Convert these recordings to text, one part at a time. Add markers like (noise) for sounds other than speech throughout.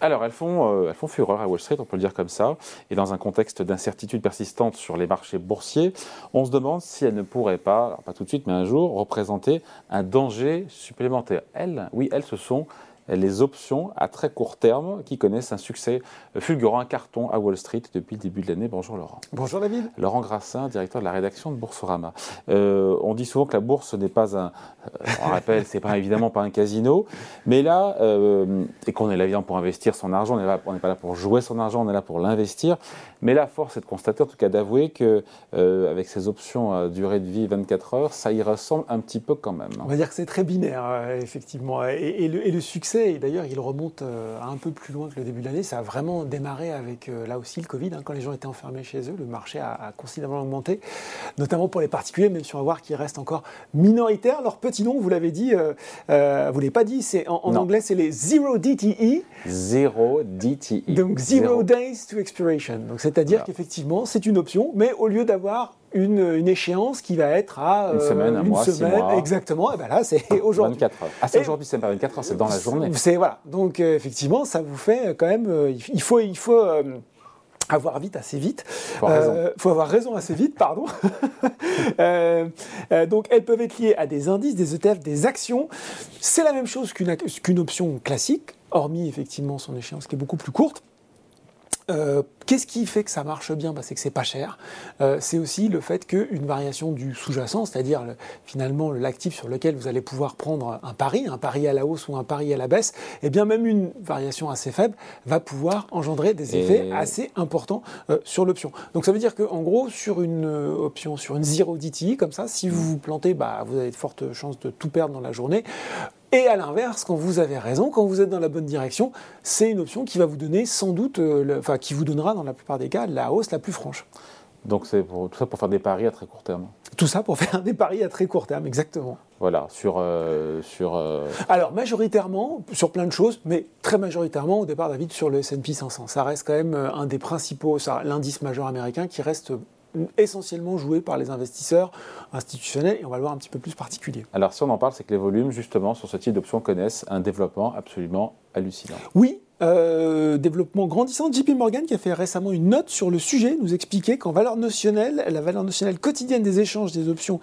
alors, elles font, euh, elles font fureur à Wall Street, on peut le dire comme ça. Et dans un contexte d'incertitude persistante sur les marchés boursiers, on se demande si elles ne pourraient pas, pas tout de suite, mais un jour, représenter un danger supplémentaire. Elles, oui, elles, ce sont les options à très court terme qui connaissent un succès fulgurant, un carton à Wall Street depuis le début de l'année. Bonjour Laurent. Bonjour David. Laurent Grassin, directeur de la rédaction de Boursorama. Euh, on dit souvent que la bourse n'est pas un, euh, on rappelle, c'est pas évidemment pas un casino, mais là, euh, et qu'on est là évidemment pour investir son argent, on n'est pas là pour jouer son argent, on est là pour l'investir. Mais la force est de constater, en tout cas d'avouer que euh, avec ces options à durée de vie 24 heures, ça y ressemble un petit peu quand même. On va dire que c'est très binaire, effectivement. Et, le, succès, et d'ailleurs, il remonte euh, un peu plus loin que le début de l'année. Ça a vraiment démarré avec là aussi le Covid. Hein. quand les gens étaient enfermés chez eux, le marché a, considérablement augmenté, notamment pour les particuliers, même si on va voir qu'il reste encore minoritaire. Leur petit nom, vous l'avez dit, vous ne l'avez pas dit, c'est en, anglais, c'est les Zero DTE. Zero DTE. Donc Zero, Days to Expiration. Donc c'est-à-dire qu'effectivement, c'est une option, mais au lieu d'avoir une, échéance qui va être à une semaine, un euh, mois, semaine, mois. exactement. Et ben là, c'est aujourd'hui. 24 heures. Ah, c'est aujourd'hui, c'est pas 24 heures, c'est dans la journée. C'est voilà. Donc euh, effectivement, ça vous fait quand même. Euh, il faut, il faut. avoir vite assez vite. Faut, avoir raison assez vite, pardon. (laughs) donc elles peuvent être liées à des indices, des ETF, des actions. C'est la même chose qu'une qu'une option classique, hormis effectivement son échéance qui est beaucoup plus courte. Euh, qu'est-ce qui fait que ça marche bien? Bah, C'est que c'est pas cher. Euh, c'est aussi le fait qu'une variation du sous-jacent, c'est-à-dire finalement l'actif sur lequel vous allez pouvoir prendre un pari, un pari à la hausse ou un pari à la baisse, et eh bien même une variation assez faible va pouvoir engendrer des effets assez importants euh, sur l'option. Donc ça veut dire qu'en gros, sur une option, sur une zero DTI comme ça, si vous vous plantez, bah, vous avez de fortes chances de tout perdre dans la journée. Et à l'inverse, quand vous avez raison, quand vous êtes dans la bonne direction, c'est une option qui va vous donner sans doute, euh, enfin qui vous donnera dans la plupart des cas la hausse la plus franche. Donc c'est tout ça pour faire des paris à très court terme. Tout ça pour (laughs) faire des paris à très court terme, exactement. Voilà, sur... Euh, sur euh, Alors majoritairement, sur plein de choses, mais très majoritairement au départ, David, sur le S&P 500. Ça reste quand même un des principaux, l'indice majeur américain qui reste essentiellement joué par les investisseurs institutionnels et on va le voir un petit peu plus particulier. Alors si on en parle, c'est que les volumes justement sur ce type d'options connaissent un développement absolument hallucinant. Oui, euh, développement grandissant. JP Morgan, qui a fait récemment une note sur le sujet, nous expliquait qu'en valeur notionnelle, la valeur notionnelle quotidienne des échanges des options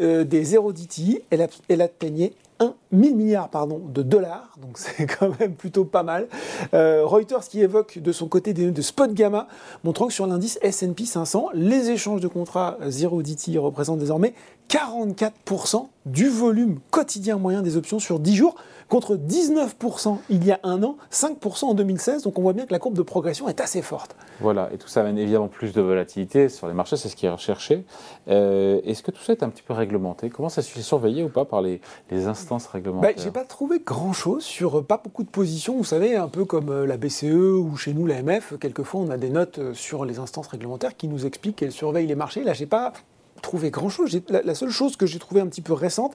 euh, des 0 DTI, elle, elle atteignait 1 000 milliards pardon, de dollars, donc (laughs) c'est quand même plutôt pas mal. Euh, Reuters qui évoque de son côté des de spot gamma, montrant que sur l'indice S&P 500, les échanges de contrats 0 DTI représentent désormais 44% du volume quotidien moyen des options sur 10 jours, contre 19% il y a un an, 5% en 2016. Donc on voit bien que la courbe de progression est assez forte. Voilà, et tout ça amène évidemment plus de volatilité sur les marchés, c'est ce qui est recherché. Euh, est-ce que tout ça est un petit peu réglementé? Comment ça se fait? Surveiller ou pas par les, instances réglementaires? ben, J'ai pas trouvé grand-chose sur euh, pas beaucoup de positions. Vous savez, un peu comme euh, la BCE ou chez nous l'AMF, quelquefois on a des notes sur les instances réglementaires qui nous expliquent qu'elles surveillent les marchés. Là, j'ai pas trouvé grand-chose. La, seule chose que j'ai trouvé un petit peu récente,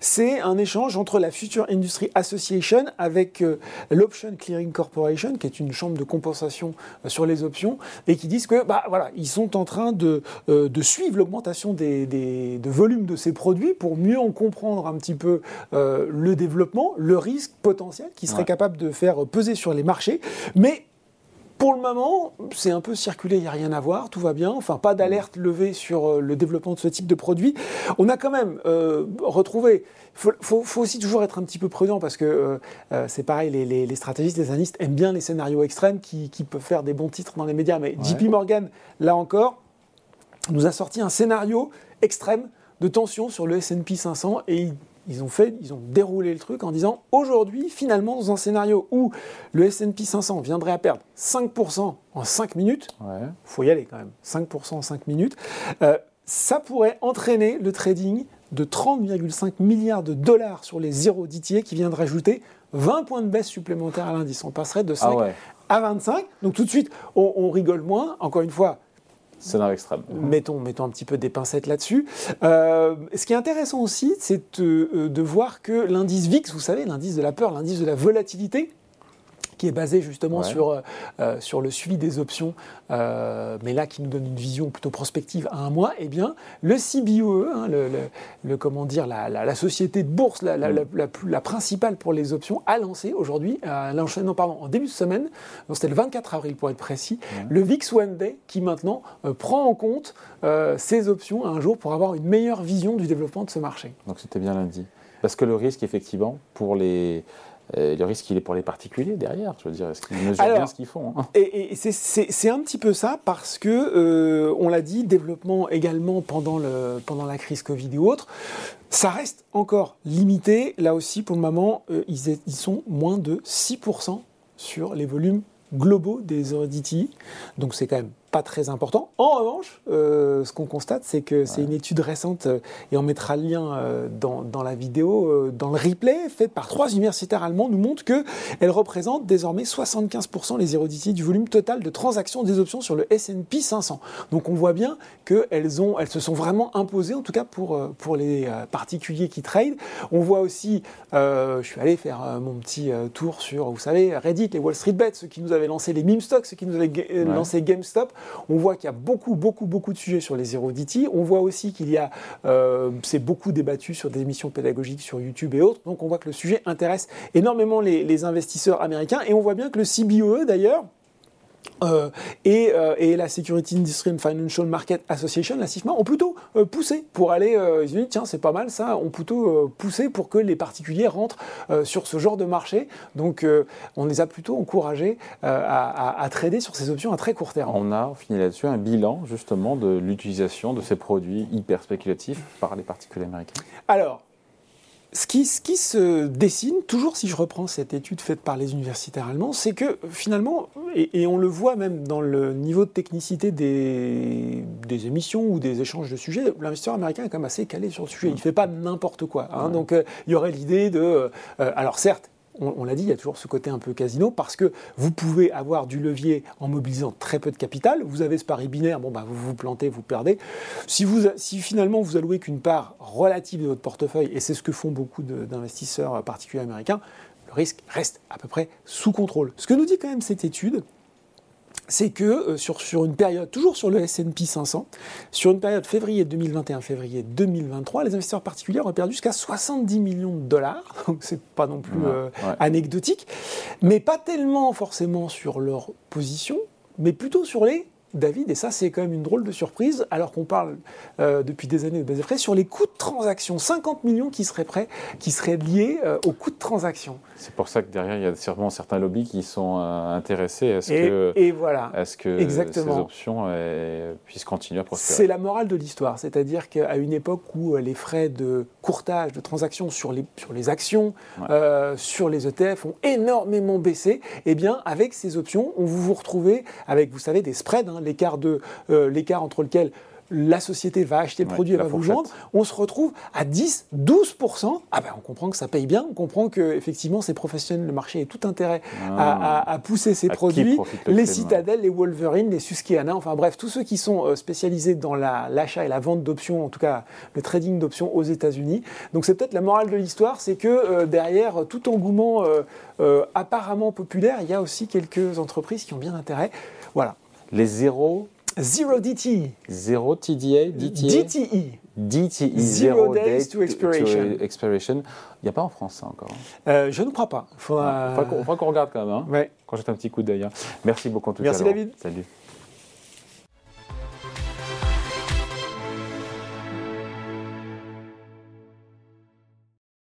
c'est un échange entre la Future Industry Association avec euh, l'Option Clearing Corporation, qui est une chambre de compensation euh, sur les options, et qui disent que bah, voilà, ils sont en train de, euh, de suivre l'augmentation des, des, de volume de ces produits pour mieux en comprendre un petit peu le développement, le risque potentiel qui serait capable de faire peser sur les marchés. Mais pour le moment, c'est un peu circulé, il n'y a rien à voir, tout va bien. Enfin, pas d'alerte levée sur euh, le développement de ce type de produit. On a quand même euh, retrouvé. Il faut, aussi toujours être un petit peu prudent parce que euh, c'est pareil, les, stratégistes, les analystes aiment bien les scénarios extrêmes qui, peuvent faire des bons titres dans les médias. Mais JP Morgan, là encore, nous a sorti un scénario extrême de tension sur le S&P 500 et ils ont fait, ils ont déroulé le truc en disant aujourd'hui, finalement, dans un scénario où le S&P 500 viendrait à perdre 5% en 5 minutes, il faut y aller quand même, 5% en 5 minutes, euh, ça pourrait entraîner le trading de 30,5 milliards de dollars sur les zéros d'ITA qui vient de rajouter 20 points de baisse supplémentaires à l'indice. On passerait de 5 ah à 25. Donc tout de suite, on rigole moins. Encore une fois, Scénario extrême. Mettons, mettons un petit peu des pincettes là-dessus. Euh, ce qui est intéressant aussi, c'est de, euh, de voir que l'indice VIX, vous savez, l'indice de la peur, l'indice de la volatilité, qui est basé justement Ouais. sur, euh, euh, sur le suivi des options, euh, mais là qui nous donne une vision plutôt prospective à un mois, eh bien, le CBOE, hein, le, le- le- comment dire, la, la- la société de bourse la, la- principale pour les options, a lancé aujourd'hui, euh, l'enchaînement, pardon, en début de semaine, c'était le 24 avril pour être précis, le VIX One Day qui maintenant prend en compte ces options un jour pour avoir une meilleure vision du développement de ce marché. Donc c'était bien lundi. Parce que le risque, effectivement, pour les. Euh, le risque, il est pour les particuliers derrière. Je veux dire, est-ce qu'ils mesurent Alors, bien ce qu'ils font hein Et, et c'est- un petit peu ça parce que, euh, on l'a dit, développement également pendant, le, pendant la crise Covid ou autre, ça reste encore limité. Là aussi, pour le moment, euh, ils, est- ils sont moins de 6% sur les volumes globaux des Heredity. Donc c'est quand même pas très important. En revanche, euh, ce qu'on constate, c'est que c'est une étude récente, euh, et on mettra le lien euh, dans, dans la vidéo, dans le replay, faite par trois universitaires allemands, nous montre qu'elle représente désormais 75% les Heredity du volume total de transactions des options sur le S&P 500. Donc on voit bien qu'elles ont, elles se sont vraiment imposées, en tout cas pour, pour les particuliers qui trade. On voit aussi, je suis allé faire mon petit tour sur, vous savez, Reddit, les Wall Street Bets, ceux qui nous avaient lancé les meme stocks, ceux qui nous avaient Ouais. lancé GameStop. On voit qu'il y a beaucoup, beaucoup, beaucoup de sujets sur les Heredity. On voit aussi qu'il y a, euh, c'est beaucoup débattu sur des émissions pédagogiques sur YouTube et autres. Donc on voit que le sujet intéresse énormément les, les investisseurs américains. Et on voit bien que le CBOE, d'ailleurs, euh, et, euh, et la Security Industry and Financial Market Association, la CIFMA, ont plutôt euh, poussé pour aller. ils ont dit tiens c'est pas mal ça. Ont plutôt poussé pour que les particuliers rentrent sur ce genre de marché. Donc on les a plutôt encouragés à, à- à trader sur ces options à très court terme. On a, on finit là-dessus, un bilan justement de l'utilisation de ces produits hyper spéculatifs par les particuliers américains. Alors, ce qui, ce qui se dessine, toujours si je reprends cette étude faite par les universitaires allemands, c'est que finalement, et, et on le voit même dans le niveau de technicité des, des émissions ou des échanges de sujets, l'investisseur américain est quand même assez calé sur le sujet. Il ne fait pas n'importe quoi. hein. Donc euh, il y aurait l'idée de... euh, alors certes, on, l'a dit, il y a toujours ce côté un peu casino parce que vous pouvez avoir du levier en mobilisant très peu de capital. Vous avez ce pari binaire, bon, bah, vous vous plantez, vous perdez. Si, vous, si finalement vous allouez qu'une part relative de votre portefeuille, et c'est ce que font beaucoup d'investisseurs particuliers américains, le risque reste à peu près sous contrôle. Ce que nous dit quand même cette étude, c'est que euh, sur, sur une période, toujours sur le S&P 500, sur une période février 2021-février 2023, les investisseurs particuliers ont perdu jusqu'à 70 millions de dollars, (laughs) donc c'est pas non plus euh, ouais. anecdotique, mais pas tellement forcément sur leur position, mais plutôt sur les David, et ça c'est quand même une drôle de surprise, alors qu'on parle euh, depuis des années de base frais, sur les coûts de transaction, 50 millions qui seraient prêts, qui seraient liés euh, aux coûts de transaction. C'est pour ça que derrière, il y a sûrement certains lobbies qui sont euh, intéressés à ce Et, que, et voilà. à ce que Exactement. ces options puissent continuer à C'est prospérer. la morale de l'histoire, c'est-à-dire qu'à une époque où les frais de courtage, de transaction sur les, sur les actions, Ouais. sur les ETF ont énormément baissé, eh bien avec ces options, on vous vous retrouvez avec, vous savez, des spreads, hein, l'écart de euh, l'écart entre lequel la société va acheter le Ouais, produit et la va vous vendre, on se retrouve à 10, 12%. Ah ben on comprend que ça paye bien, on comprend que effectivement ces professionnels, le marché est tout intérêt à, à- à pousser ces À produits. le Les crime, Citadel, les Wolverine, les Susquehanna, enfin bref, tous ceux qui sont euh, spécialisés dans la- l'achat et la vente d'options, en tout cas le trading d'options aux États-Unis. Donc c'est peut-être la morale de l'histoire, c'est que euh, derrière tout engouement euh, euh, apparemment populaire, il y a aussi quelques entreprises qui ont bien intérêt. Voilà. Les zéros, Zero DTE. zéro TDA, DTA, DTE. DTE, Zero zero days date to expiration. expiration. Il n'y a pas en France ça encore. Euh, je ne crois pas. Il faudra qu'on faudra qu'on regarde quand même, hein, Ouais. quand jette un petit coup d'œil. hein. Merci beaucoup en tout Merci, cas. Laurent. David. Salut.